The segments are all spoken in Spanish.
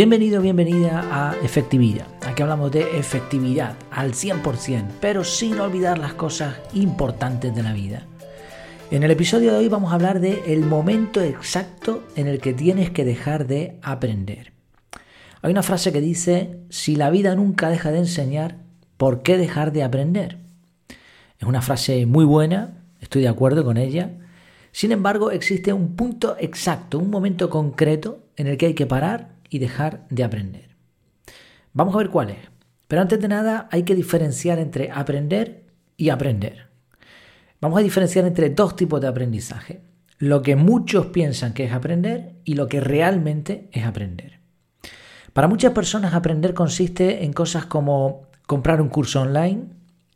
Bienvenido, bienvenida a Efectividad. Aquí hablamos de efectividad al 100%, pero sin olvidar las cosas importantes de la vida. En el episodio de hoy vamos a hablar de el momento exacto en el que tienes que dejar de aprender. Hay una frase que dice, si la vida nunca deja de enseñar, ¿por qué dejar de aprender? Es una frase muy buena, estoy de acuerdo con ella. Sin embargo, existe un punto exacto, un momento concreto en el que hay que parar y dejar de aprender. Vamos a ver cuál es. Pero antes de nada hay que diferenciar entre aprender y aprender. Vamos a diferenciar entre dos tipos de aprendizaje. Lo que muchos piensan que es aprender y lo que realmente es aprender. Para muchas personas aprender consiste en cosas como comprar un curso online,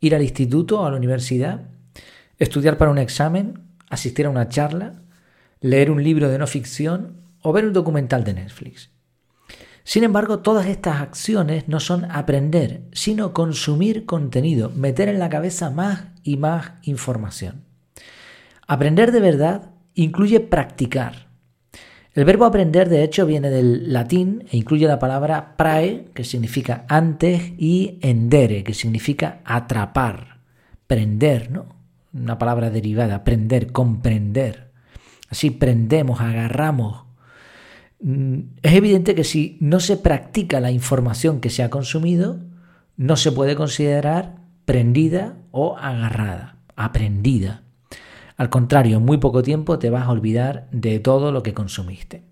ir al instituto o a la universidad, estudiar para un examen, asistir a una charla, leer un libro de no ficción o ver un documental de Netflix. Sin embargo, todas estas acciones no son aprender, sino consumir contenido, meter en la cabeza más y más información. Aprender de verdad incluye practicar. El verbo aprender, de hecho, viene del latín e incluye la palabra prae, que significa antes, y endere, que significa atrapar, prender, ¿no? Una palabra derivada, prender, comprender. Así prendemos, agarramos, es evidente que si no se practica la información que se ha consumido, no se puede considerar prendida o agarrada, aprendida. Al contrario, en muy poco tiempo te vas a olvidar de todo lo que consumiste.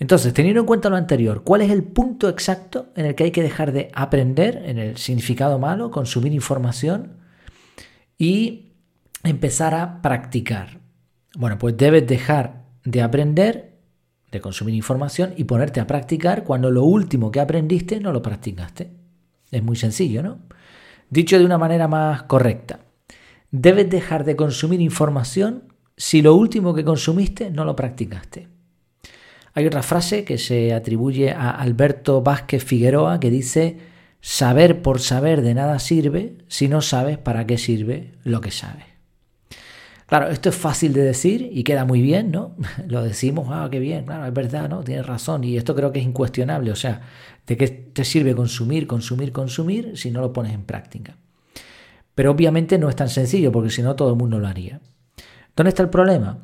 Entonces, teniendo en cuenta lo anterior, ¿cuál es el punto exacto en el que hay que dejar de aprender, en el significado malo, consumir información y empezar a practicar? Bueno, pues debes dejar de aprender consumir información y ponerte a practicar cuando lo último que aprendiste no lo practicaste. Es muy sencillo, ¿no? Dicho de una manera más correcta, debes dejar de consumir información si lo último que consumiste no lo practicaste. Hay otra frase que se atribuye a Alberto Vázquez Figueroa que dice, saber por saber de nada sirve si no sabes para qué sirve lo que sabes. Claro, esto es fácil de decir y queda muy bien, ¿no? Lo decimos, ah, qué bien, claro, es verdad, ¿no? Tienes razón y esto creo que es incuestionable, o sea, ¿de qué te sirve consumir, consumir, consumir si no lo pones en práctica? Pero obviamente no es tan sencillo porque si no todo el mundo lo haría. ¿Dónde está el problema?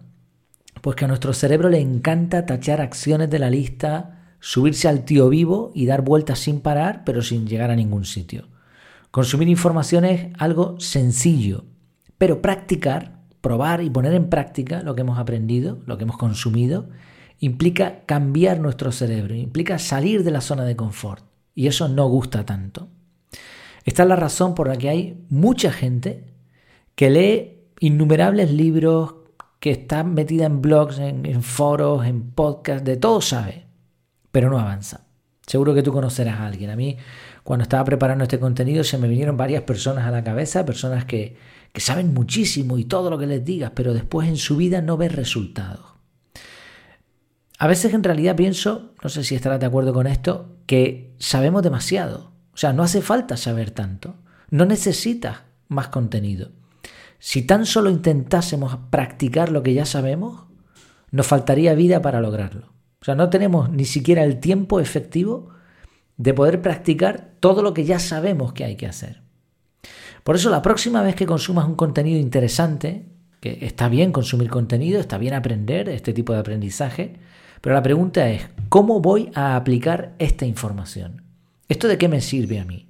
Pues que a nuestro cerebro le encanta tachar acciones de la lista, subirse al tío vivo y dar vueltas sin parar, pero sin llegar a ningún sitio. Consumir información es algo sencillo, pero practicar probar y poner en práctica lo que hemos aprendido, lo que hemos consumido, implica cambiar nuestro cerebro, implica salir de la zona de confort. Y eso no gusta tanto. Esta es la razón por la que hay mucha gente que lee innumerables libros, que está metida en blogs, en, en foros, en podcasts, de todo sabe, pero no avanza. Seguro que tú conocerás a alguien. A mí, cuando estaba preparando este contenido, se me vinieron varias personas a la cabeza, personas que, que saben muchísimo y todo lo que les digas, pero después en su vida no ves resultados. A veces en realidad pienso, no sé si estarás de acuerdo con esto, que sabemos demasiado. O sea, no hace falta saber tanto. No necesitas más contenido. Si tan solo intentásemos practicar lo que ya sabemos, nos faltaría vida para lograrlo. O sea, no tenemos ni siquiera el tiempo efectivo de poder practicar todo lo que ya sabemos que hay que hacer. Por eso la próxima vez que consumas un contenido interesante, que está bien consumir contenido, está bien aprender este tipo de aprendizaje, pero la pregunta es, ¿cómo voy a aplicar esta información? ¿Esto de qué me sirve a mí?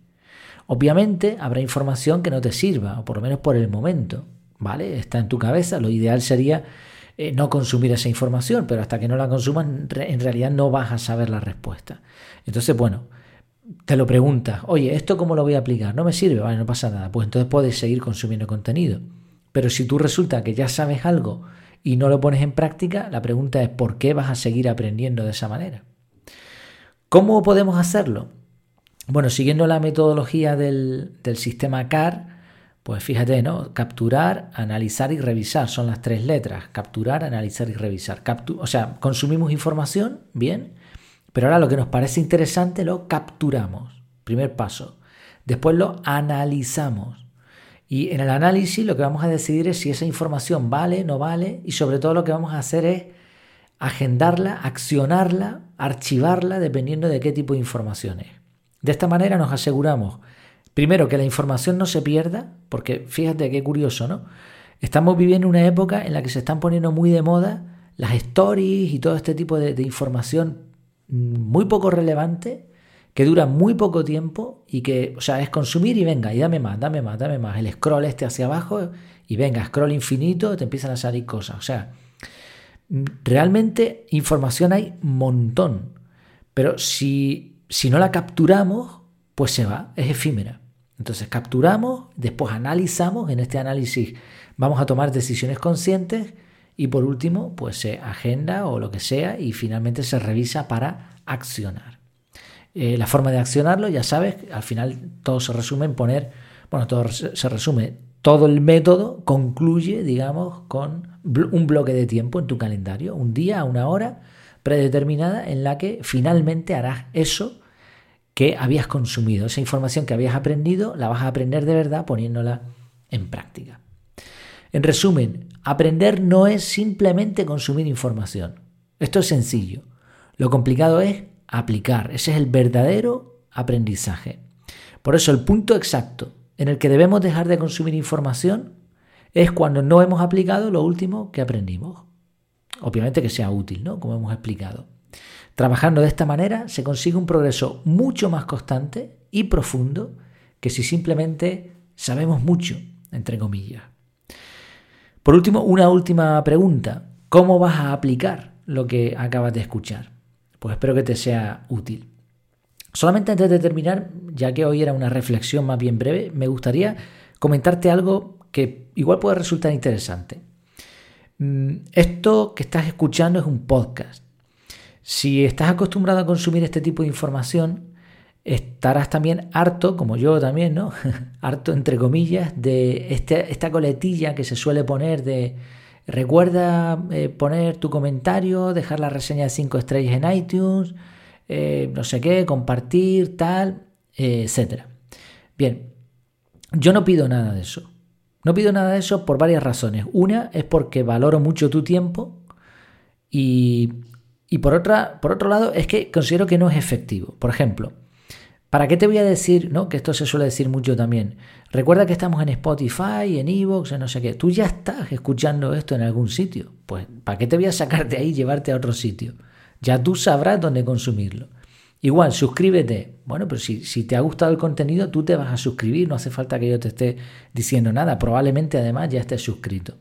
Obviamente habrá información que no te sirva, o por lo menos por el momento, ¿vale? Está en tu cabeza, lo ideal sería eh, no consumir esa información, pero hasta que no la consumas en realidad no vas a saber la respuesta. Entonces, bueno, te lo preguntas, oye, ¿esto cómo lo voy a aplicar? No me sirve, vale, no pasa nada. Pues entonces puedes seguir consumiendo contenido. Pero si tú resulta que ya sabes algo y no lo pones en práctica, la pregunta es ¿por qué vas a seguir aprendiendo de esa manera? ¿Cómo podemos hacerlo? Bueno, siguiendo la metodología del, sistema CAR, pues fíjate, ¿no? Capturar, analizar y revisar son las tres letras. Capturar, analizar y revisar. o sea, consumimos información, bien, pero ahora lo que nos parece interesante lo capturamos. Primer paso. Después lo analizamos. Y en el análisis lo que vamos a decidir es si esa información vale, no vale y sobre todo lo que vamos a hacer es agendarla, accionarla, archivarla, dependiendo de qué tipo de información es. De esta manera nos aseguramos, primero, que la información no se pierda, porque fíjate qué curioso, ¿no? Estamos viviendo una época en la que se están poniendo muy de moda las stories y todo este tipo de, de información muy poco relevante que dura muy poco tiempo y que, o sea, es consumir y venga, y dame más, dame más, dame más. El scroll este hacia abajo y venga, scroll infinito, te empiezan a salir cosas. O sea, realmente información hay montón, pero si, si no la capturamos, pues se va, es efímera. Entonces capturamos, después analizamos, en este análisis vamos a tomar decisiones conscientes y por último, pues se agenda o lo que sea y finalmente se revisa para accionar. Eh, la forma de accionarlo, ya sabes, al final todo se resume en poner, bueno, todo se resume, todo el método concluye, digamos, con un bloque de tiempo en tu calendario, un día, una hora predeterminada en la que finalmente harás eso que habías consumido, esa información que habías aprendido, la vas a aprender de verdad poniéndola en práctica. En resumen, aprender no es simplemente consumir información. Esto es sencillo. Lo complicado es aplicar. Ese es el verdadero aprendizaje. Por eso el punto exacto en el que debemos dejar de consumir información es cuando no hemos aplicado lo último que aprendimos. Obviamente que sea útil, ¿no? Como hemos explicado. Trabajando de esta manera se consigue un progreso mucho más constante y profundo que si simplemente sabemos mucho, entre comillas. Por último, una última pregunta. ¿Cómo vas a aplicar lo que acabas de escuchar? Pues espero que te sea útil. Solamente antes de terminar, ya que hoy era una reflexión más bien breve, me gustaría comentarte algo que igual puede resultar interesante. Mm, esto que estás escuchando es un podcast. Si estás acostumbrado a consumir este tipo de información, estarás también harto, como yo también, ¿no? harto entre comillas, de este, esta coletilla que se suele poner de Recuerda eh, poner tu comentario, dejar la reseña de 5 estrellas en iTunes, eh, no sé qué, compartir, tal, eh, etc. Bien, yo no pido nada de eso. No pido nada de eso por varias razones. Una es porque valoro mucho tu tiempo y, y por, otra, por otro lado es que considero que no es efectivo. Por ejemplo, ¿Para qué te voy a decir, no? Que esto se suele decir mucho también. Recuerda que estamos en Spotify, en Evox, en no sé qué. Tú ya estás escuchando esto en algún sitio. Pues, ¿para qué te voy a sacar de ahí y llevarte a otro sitio? Ya tú sabrás dónde consumirlo. Igual, suscríbete. Bueno, pero si, si te ha gustado el contenido, tú te vas a suscribir. No hace falta que yo te esté diciendo nada. Probablemente además ya estés suscrito.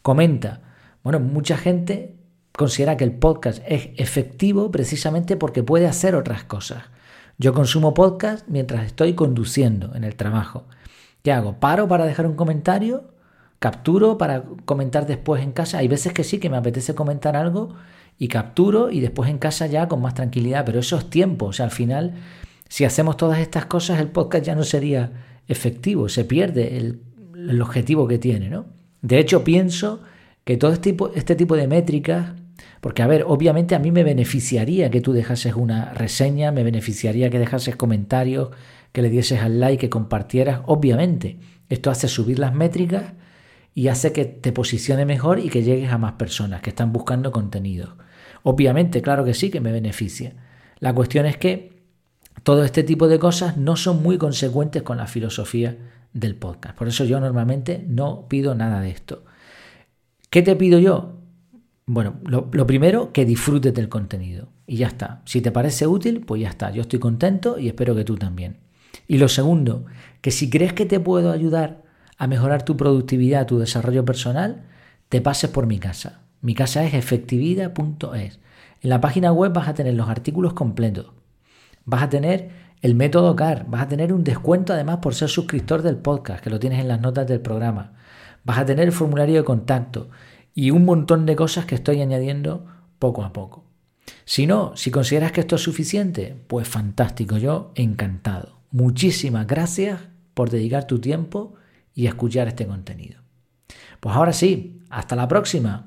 Comenta. Bueno, mucha gente considera que el podcast es efectivo precisamente porque puede hacer otras cosas. Yo consumo podcast mientras estoy conduciendo en el trabajo. ¿Qué hago? ¿Paro para dejar un comentario? ¿Capturo para comentar después en casa? Hay veces que sí, que me apetece comentar algo y capturo y después en casa ya con más tranquilidad, pero eso es tiempo. O sea, al final, si hacemos todas estas cosas, el podcast ya no sería efectivo, se pierde el, objetivo que tiene, ¿no? De hecho, pienso que todo este tipo, este tipo de métricas porque, a ver, obviamente a mí me beneficiaría que tú dejases una reseña, me beneficiaría que dejases comentarios, que le dieses al like, que compartieras. Obviamente, esto hace subir las métricas y hace que te posicione mejor y que llegues a más personas que están buscando contenido. Obviamente, claro que sí que me beneficia. La cuestión es que todo este tipo de cosas no son muy consecuentes con la filosofía del podcast. Por eso yo normalmente no pido nada de esto. ¿Qué te pido yo? Bueno, lo, primero, que disfrutes del contenido. Y ya está. Si te parece útil, pues ya está. Yo estoy contento y espero que tú también. Y lo segundo, que si crees que te puedo ayudar a mejorar tu productividad, tu desarrollo personal, te pases por mi casa. Mi casa es efectividad.es. En la página web vas a tener los artículos completos. Vas a tener el método CAR. Vas a tener un descuento además por ser suscriptor del podcast, que lo tienes en las notas del programa. Vas a tener el formulario de contacto y un montón de cosas que estoy añadiendo poco a poco. Si no, si consideras que esto es suficiente, pues fantástico, yo encantado. Muchísimas gracias por dedicar tu tiempo y escuchar este contenido. Pues ahora sí, hasta la próxima.